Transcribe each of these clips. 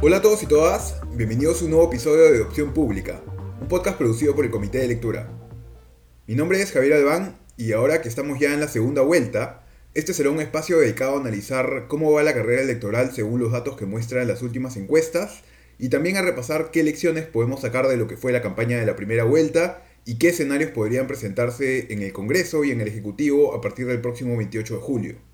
Hola a todos y todas, bienvenidos a un nuevo episodio de Opción Pública, un podcast producido por el Comité de Lectura. Mi nombre es Javier Albán y ahora que estamos ya en la segunda vuelta, este será un espacio dedicado a analizar cómo va la carrera electoral según los datos que muestran las últimas encuestas y también a repasar qué lecciones podemos sacar de lo que fue la campaña de la primera vuelta y qué escenarios podrían presentarse en el Congreso y en el Ejecutivo a partir del próximo 28 de julio.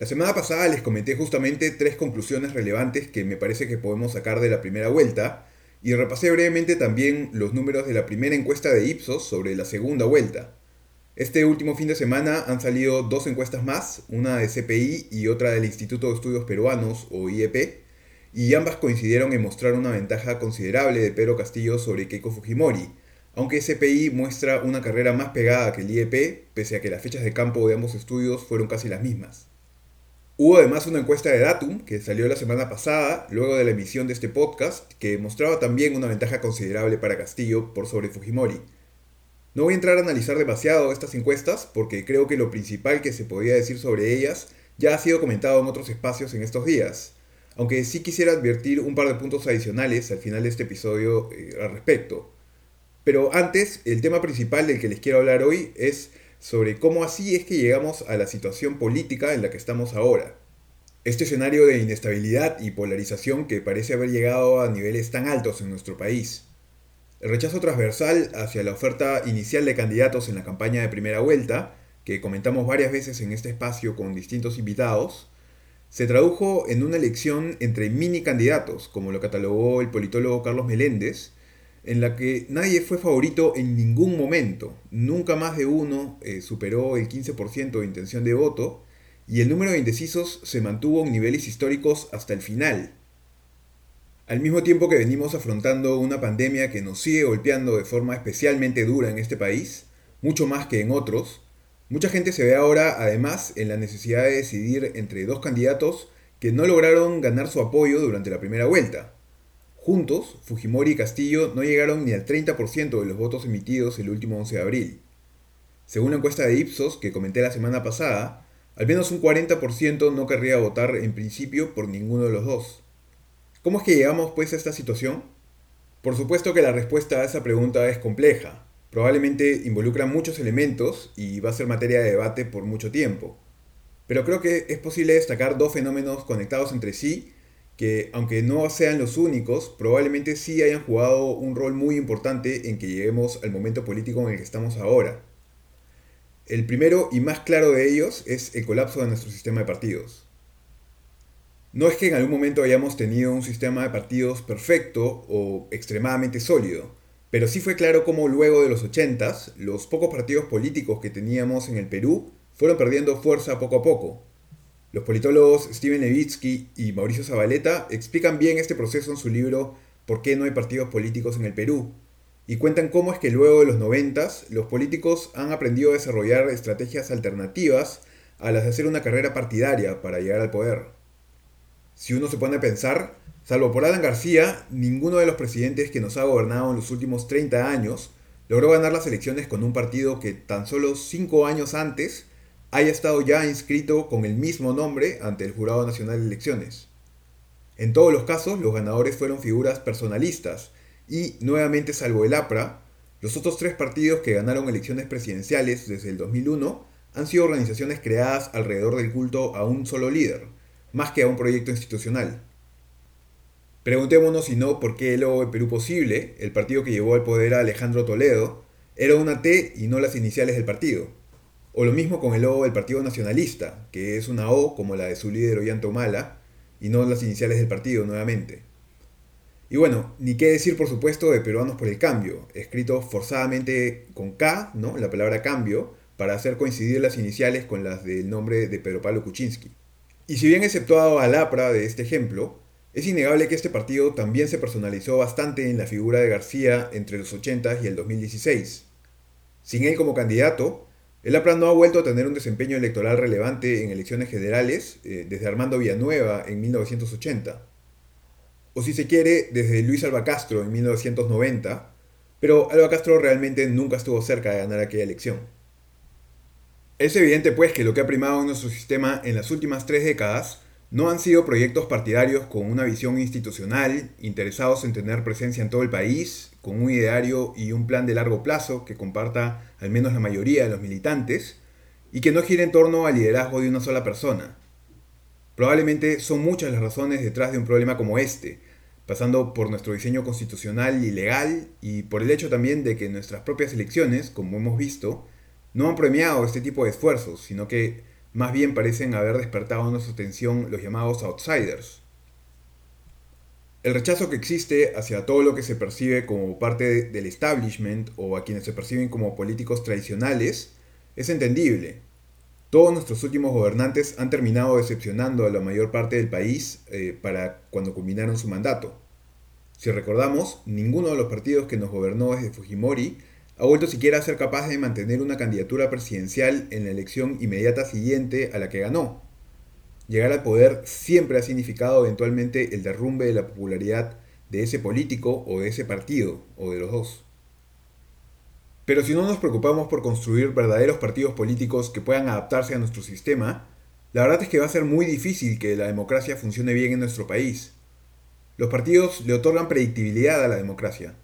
La semana pasada les comenté justamente tres conclusiones relevantes que me parece que podemos sacar de la primera vuelta y repasé brevemente también los números de la primera encuesta de Ipsos sobre la segunda vuelta. Este último fin de semana han salido dos encuestas más, una de CPI y otra del Instituto de Estudios Peruanos o IEP, y ambas coincidieron en mostrar una ventaja considerable de Pedro Castillo sobre Keiko Fujimori, aunque CPI muestra una carrera más pegada que el IEP, pese a que las fechas de campo de ambos estudios fueron casi las mismas. Hubo además una encuesta de Datum que salió la semana pasada, luego de la emisión de este podcast, que mostraba también una ventaja considerable para Castillo por sobre Fujimori. No voy a entrar a analizar demasiado estas encuestas porque creo que lo principal que se podía decir sobre ellas ya ha sido comentado en otros espacios en estos días, aunque sí quisiera advertir un par de puntos adicionales al final de este episodio eh, al respecto. Pero antes, el tema principal del que les quiero hablar hoy es sobre cómo así es que llegamos a la situación política en la que estamos ahora. Este escenario de inestabilidad y polarización que parece haber llegado a niveles tan altos en nuestro país. El rechazo transversal hacia la oferta inicial de candidatos en la campaña de primera vuelta, que comentamos varias veces en este espacio con distintos invitados, se tradujo en una elección entre mini candidatos, como lo catalogó el politólogo Carlos Meléndez, en la que nadie fue favorito en ningún momento. Nunca más de uno eh, superó el 15% de intención de voto y el número de indecisos se mantuvo en niveles históricos hasta el final. Al mismo tiempo que venimos afrontando una pandemia que nos sigue golpeando de forma especialmente dura en este país, mucho más que en otros, mucha gente se ve ahora además en la necesidad de decidir entre dos candidatos que no lograron ganar su apoyo durante la primera vuelta. Juntos, Fujimori y Castillo no llegaron ni al 30% de los votos emitidos el último 11 de abril. Según la encuesta de Ipsos que comenté la semana pasada, al menos un 40% no querría votar en principio por ninguno de los dos. ¿Cómo es que llegamos pues a esta situación? Por supuesto que la respuesta a esa pregunta es compleja. Probablemente involucra muchos elementos y va a ser materia de debate por mucho tiempo. Pero creo que es posible destacar dos fenómenos conectados entre sí que aunque no sean los únicos, probablemente sí hayan jugado un rol muy importante en que lleguemos al momento político en el que estamos ahora. El primero y más claro de ellos es el colapso de nuestro sistema de partidos. No es que en algún momento hayamos tenido un sistema de partidos perfecto o extremadamente sólido, pero sí fue claro cómo luego de los 80 los pocos partidos políticos que teníamos en el Perú fueron perdiendo fuerza poco a poco, los politólogos Steven Levitsky y Mauricio Zabaleta explican bien este proceso en su libro ¿Por qué no hay partidos políticos en el Perú? y cuentan cómo es que luego de los noventas los políticos han aprendido a desarrollar estrategias alternativas a las de hacer una carrera partidaria para llegar al poder. Si uno se pone a pensar, salvo por Alan García, ninguno de los presidentes que nos ha gobernado en los últimos 30 años logró ganar las elecciones con un partido que tan solo 5 años antes haya estado ya inscrito con el mismo nombre ante el Jurado Nacional de Elecciones. En todos los casos, los ganadores fueron figuras personalistas y, nuevamente salvo el APRA, los otros tres partidos que ganaron elecciones presidenciales desde el 2001 han sido organizaciones creadas alrededor del culto a un solo líder, más que a un proyecto institucional. Preguntémonos si no por qué el de Perú Posible, el partido que llevó al poder a Alejandro Toledo, era una T y no las iniciales del partido. O lo mismo con el logo del Partido Nacionalista, que es una O como la de su líder Ollanta Humala, y no las iniciales del partido nuevamente. Y bueno, ni qué decir por supuesto de Peruanos por el Cambio, escrito forzadamente con K, ¿no? la palabra cambio, para hacer coincidir las iniciales con las del nombre de Pedro Pablo Kuczynski. Y si bien exceptuado al APRA de este ejemplo, es innegable que este partido también se personalizó bastante en la figura de García entre los 80 y el 2016. Sin él como candidato, el APRA no ha vuelto a tener un desempeño electoral relevante en elecciones generales eh, desde Armando Villanueva en 1980, o si se quiere, desde Luis Alba Castro en 1990, pero Alba Castro realmente nunca estuvo cerca de ganar aquella elección. Es evidente pues que lo que ha primado en nuestro sistema en las últimas tres décadas no han sido proyectos partidarios con una visión institucional, interesados en tener presencia en todo el país, con un ideario y un plan de largo plazo que comparta al menos la mayoría de los militantes, y que no gire en torno al liderazgo de una sola persona. Probablemente son muchas las razones detrás de un problema como este, pasando por nuestro diseño constitucional y legal y por el hecho también de que nuestras propias elecciones, como hemos visto, no han premiado este tipo de esfuerzos, sino que más bien parecen haber despertado nuestra atención los llamados outsiders. El rechazo que existe hacia todo lo que se percibe como parte del establishment o a quienes se perciben como políticos tradicionales es entendible. Todos nuestros últimos gobernantes han terminado decepcionando a la mayor parte del país eh, para cuando culminaron su mandato. Si recordamos, ninguno de los partidos que nos gobernó desde Fujimori ha vuelto siquiera a ser capaz de mantener una candidatura presidencial en la elección inmediata siguiente a la que ganó. Llegar al poder siempre ha significado eventualmente el derrumbe de la popularidad de ese político o de ese partido, o de los dos. Pero si no nos preocupamos por construir verdaderos partidos políticos que puedan adaptarse a nuestro sistema, la verdad es que va a ser muy difícil que la democracia funcione bien en nuestro país. Los partidos le otorgan predictibilidad a la democracia.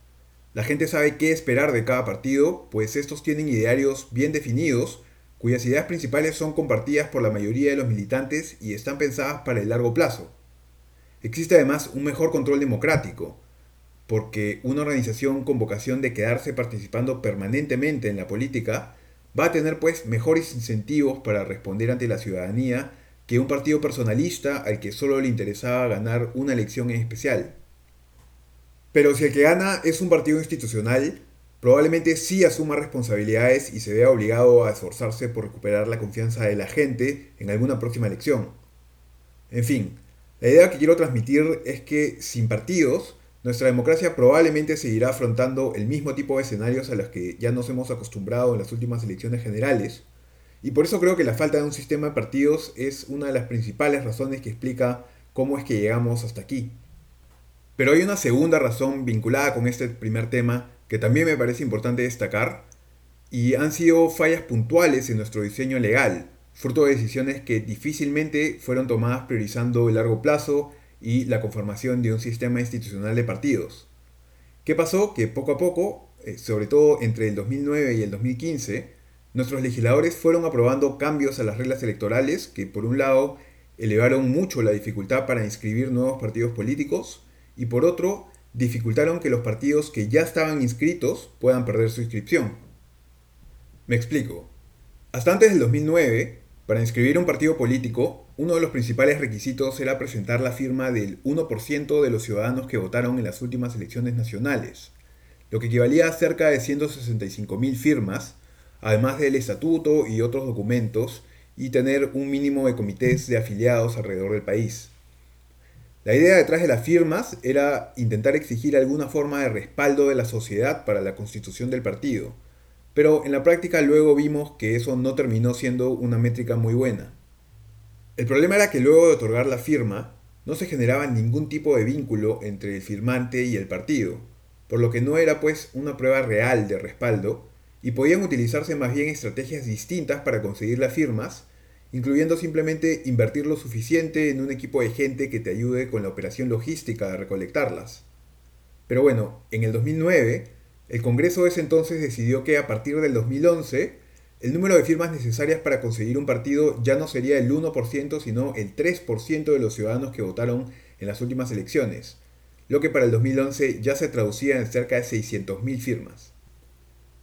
La gente sabe qué esperar de cada partido, pues estos tienen idearios bien definidos, cuyas ideas principales son compartidas por la mayoría de los militantes y están pensadas para el largo plazo. Existe además un mejor control democrático, porque una organización con vocación de quedarse participando permanentemente en la política va a tener pues mejores incentivos para responder ante la ciudadanía que un partido personalista al que solo le interesaba ganar una elección en especial. Pero si el que gana es un partido institucional, probablemente sí asuma responsabilidades y se vea obligado a esforzarse por recuperar la confianza de la gente en alguna próxima elección. En fin, la idea que quiero transmitir es que sin partidos, nuestra democracia probablemente seguirá afrontando el mismo tipo de escenarios a los que ya nos hemos acostumbrado en las últimas elecciones generales, y por eso creo que la falta de un sistema de partidos es una de las principales razones que explica cómo es que llegamos hasta aquí. Pero hay una segunda razón vinculada con este primer tema que también me parece importante destacar, y han sido fallas puntuales en nuestro diseño legal, fruto de decisiones que difícilmente fueron tomadas priorizando el largo plazo y la conformación de un sistema institucional de partidos. ¿Qué pasó? Que poco a poco, eh, sobre todo entre el 2009 y el 2015, nuestros legisladores fueron aprobando cambios a las reglas electorales que por un lado elevaron mucho la dificultad para inscribir nuevos partidos políticos y por otro, dificultaron que los partidos que ya estaban inscritos puedan perder su inscripción. Me explico. Hasta antes del 2009, para inscribir un partido político, uno de los principales requisitos era presentar la firma del 1% de los ciudadanos que votaron en las últimas elecciones nacionales, lo que equivalía a cerca de 165.000 firmas, además del estatuto y otros documentos, y tener un mínimo de comités de afiliados alrededor del país. La idea detrás de las firmas era intentar exigir alguna forma de respaldo de la sociedad para la constitución del partido, pero en la práctica luego vimos que eso no terminó siendo una métrica muy buena. El problema era que luego de otorgar la firma, no se generaba ningún tipo de vínculo entre el firmante y el partido, por lo que no era pues una prueba real de respaldo, y podían utilizarse más bien estrategias distintas para conseguir las firmas, incluyendo simplemente invertir lo suficiente en un equipo de gente que te ayude con la operación logística de recolectarlas. Pero bueno, en el 2009, el Congreso de ese entonces decidió que a partir del 2011, el número de firmas necesarias para conseguir un partido ya no sería el 1%, sino el 3% de los ciudadanos que votaron en las últimas elecciones, lo que para el 2011 ya se traducía en cerca de 600.000 firmas.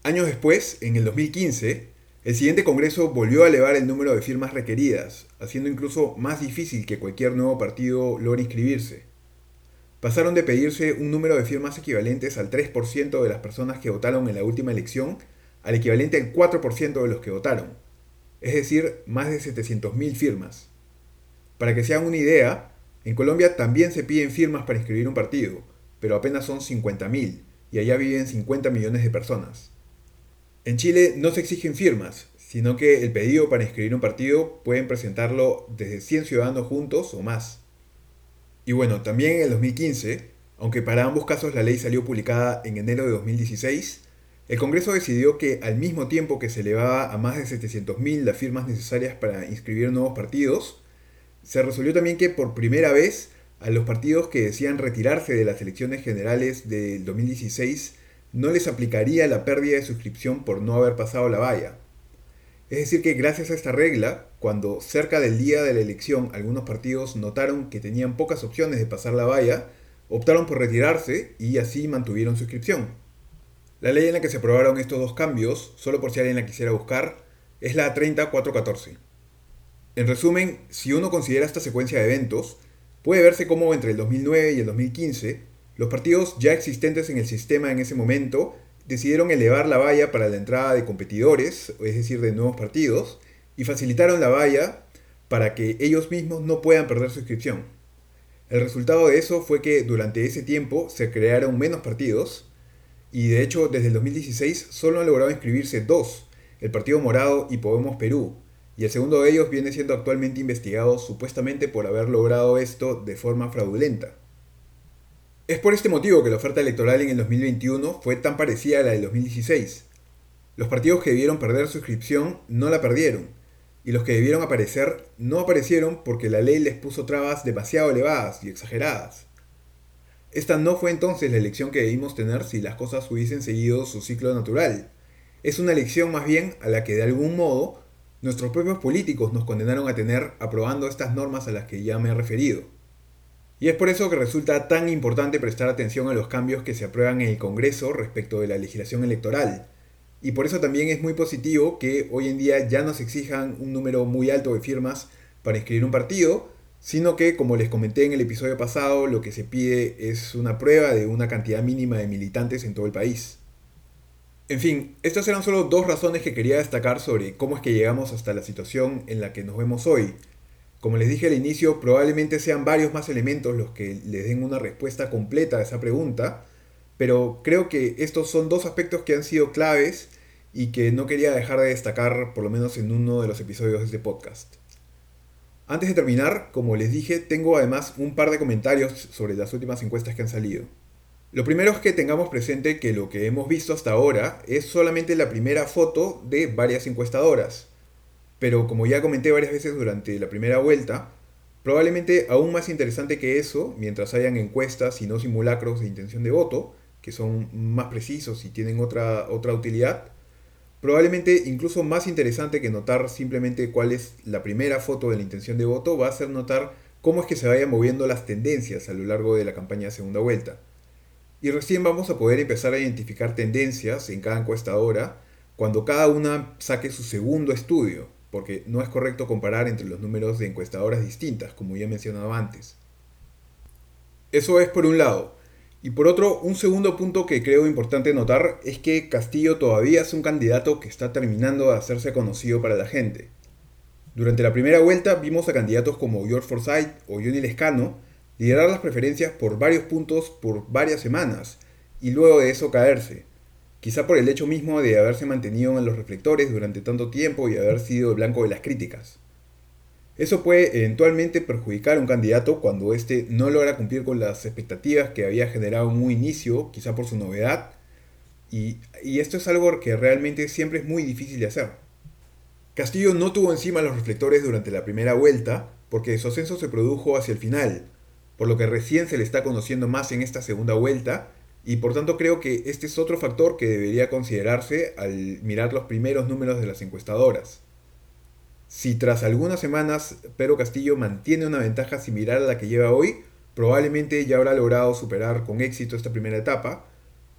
Años después, en el 2015, el siguiente Congreso volvió a elevar el número de firmas requeridas, haciendo incluso más difícil que cualquier nuevo partido logre inscribirse. Pasaron de pedirse un número de firmas equivalentes al 3% de las personas que votaron en la última elección al equivalente al 4% de los que votaron, es decir, más de 700.000 firmas. Para que se hagan una idea, en Colombia también se piden firmas para inscribir un partido, pero apenas son 50.000 y allá viven 50 millones de personas. En Chile no se exigen firmas, sino que el pedido para inscribir un partido pueden presentarlo desde 100 ciudadanos juntos o más. Y bueno, también en el 2015, aunque para ambos casos la ley salió publicada en enero de 2016, el Congreso decidió que al mismo tiempo que se elevaba a más de 700.000 las firmas necesarias para inscribir nuevos partidos, se resolvió también que por primera vez a los partidos que decían retirarse de las elecciones generales del 2016 no les aplicaría la pérdida de suscripción por no haber pasado la valla. Es decir, que gracias a esta regla, cuando cerca del día de la elección algunos partidos notaron que tenían pocas opciones de pasar la valla, optaron por retirarse y así mantuvieron suscripción. La ley en la que se aprobaron estos dos cambios, solo por si alguien la quisiera buscar, es la 30414. En resumen, si uno considera esta secuencia de eventos, puede verse cómo entre el 2009 y el 2015, los partidos ya existentes en el sistema en ese momento decidieron elevar la valla para la entrada de competidores, es decir, de nuevos partidos, y facilitaron la valla para que ellos mismos no puedan perder su inscripción. El resultado de eso fue que durante ese tiempo se crearon menos partidos, y de hecho desde el 2016 solo han logrado inscribirse dos, el Partido Morado y Podemos Perú, y el segundo de ellos viene siendo actualmente investigado supuestamente por haber logrado esto de forma fraudulenta. Es por este motivo que la oferta electoral en el 2021 fue tan parecida a la del 2016. Los partidos que debieron perder su inscripción no la perdieron, y los que debieron aparecer no aparecieron porque la ley les puso trabas demasiado elevadas y exageradas. Esta no fue entonces la elección que debimos tener si las cosas hubiesen seguido su ciclo natural. Es una elección más bien a la que de algún modo nuestros propios políticos nos condenaron a tener aprobando estas normas a las que ya me he referido. Y es por eso que resulta tan importante prestar atención a los cambios que se aprueban en el Congreso respecto de la legislación electoral. Y por eso también es muy positivo que hoy en día ya no se exijan un número muy alto de firmas para inscribir un partido, sino que, como les comenté en el episodio pasado, lo que se pide es una prueba de una cantidad mínima de militantes en todo el país. En fin, estas eran solo dos razones que quería destacar sobre cómo es que llegamos hasta la situación en la que nos vemos hoy. Como les dije al inicio, probablemente sean varios más elementos los que les den una respuesta completa a esa pregunta, pero creo que estos son dos aspectos que han sido claves y que no quería dejar de destacar por lo menos en uno de los episodios de este podcast. Antes de terminar, como les dije, tengo además un par de comentarios sobre las últimas encuestas que han salido. Lo primero es que tengamos presente que lo que hemos visto hasta ahora es solamente la primera foto de varias encuestadoras. Pero como ya comenté varias veces durante la primera vuelta, probablemente aún más interesante que eso, mientras hayan encuestas y no simulacros de intención de voto, que son más precisos y tienen otra, otra utilidad, probablemente incluso más interesante que notar simplemente cuál es la primera foto de la intención de voto, va a ser notar cómo es que se vayan moviendo las tendencias a lo largo de la campaña de segunda vuelta. Y recién vamos a poder empezar a identificar tendencias en cada encuestadora cuando cada una saque su segundo estudio, porque no es correcto comparar entre los números de encuestadoras distintas, como ya he mencionado antes. Eso es por un lado. Y por otro, un segundo punto que creo importante notar es que Castillo todavía es un candidato que está terminando de hacerse conocido para la gente. Durante la primera vuelta vimos a candidatos como George Forsyth o Johnny Lescano liderar las preferencias por varios puntos por varias semanas y luego de eso caerse quizá por el hecho mismo de haberse mantenido en los reflectores durante tanto tiempo y haber sido blanco de las críticas. Eso puede eventualmente perjudicar a un candidato cuando éste no logra cumplir con las expectativas que había generado en un inicio, quizá por su novedad, y, y esto es algo que realmente siempre es muy difícil de hacer. Castillo no tuvo encima los reflectores durante la primera vuelta porque su ascenso se produjo hacia el final, por lo que recién se le está conociendo más en esta segunda vuelta y por tanto creo que este es otro factor que debería considerarse al mirar los primeros números de las encuestadoras. Si tras algunas semanas Pedro Castillo mantiene una ventaja similar a la que lleva hoy, probablemente ya habrá logrado superar con éxito esta primera etapa,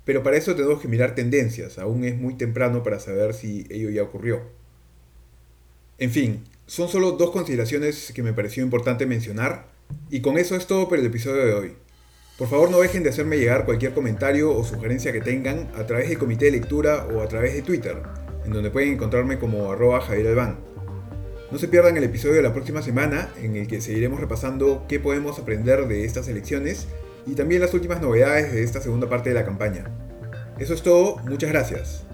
pero para eso tenemos que mirar tendencias, aún es muy temprano para saber si ello ya ocurrió. En fin, son solo dos consideraciones que me pareció importante mencionar, y con eso es todo por el episodio de hoy. Por favor no dejen de hacerme llegar cualquier comentario o sugerencia que tengan a través del comité de lectura o a través de Twitter, en donde pueden encontrarme como arroba Javier Albán. No se pierdan el episodio de la próxima semana en el que seguiremos repasando qué podemos aprender de estas elecciones y también las últimas novedades de esta segunda parte de la campaña. Eso es todo, muchas gracias.